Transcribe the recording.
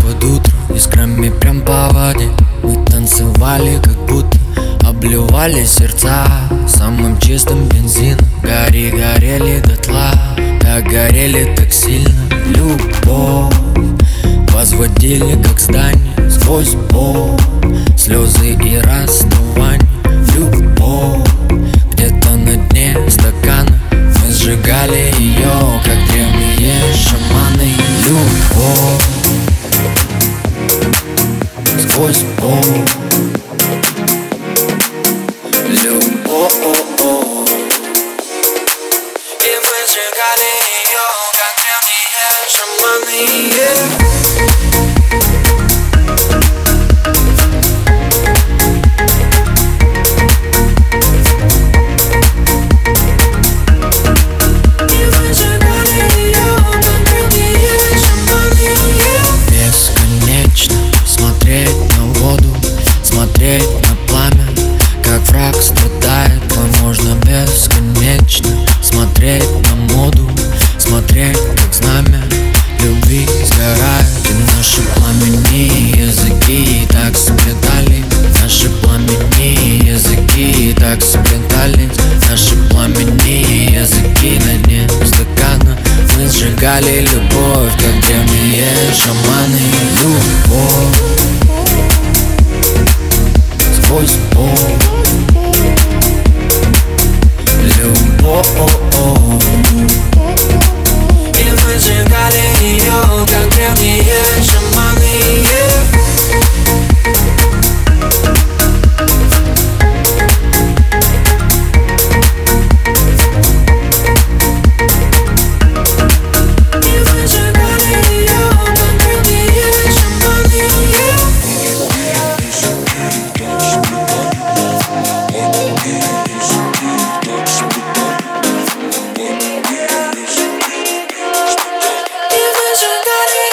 под утро Искрами прям по воде. Мы танцевали как будто Обливали сердца. Самым чистым бензином Гори, горели дотла. Так горели так сильно. Любовь Возводили как здание Сквозь боль. Слезы и расставание Любовь Где-то на дне стакана. Мы сжигали ее, как древние шаманы. Любовь Сквозь боль Любовь И мы сжигали ее, как древние шаманы yeah. Смотреть на пламя Как враг страдает Возможно бесконечно Смотреть на моду Смотреть как знамя Любви сгорает. И наши пламени языки Так сплетали Наши пламени языки Так сплетались Наши пламени языки На дне стакана. Мы сжигали любовь Как древние шаманы Любовь Everybody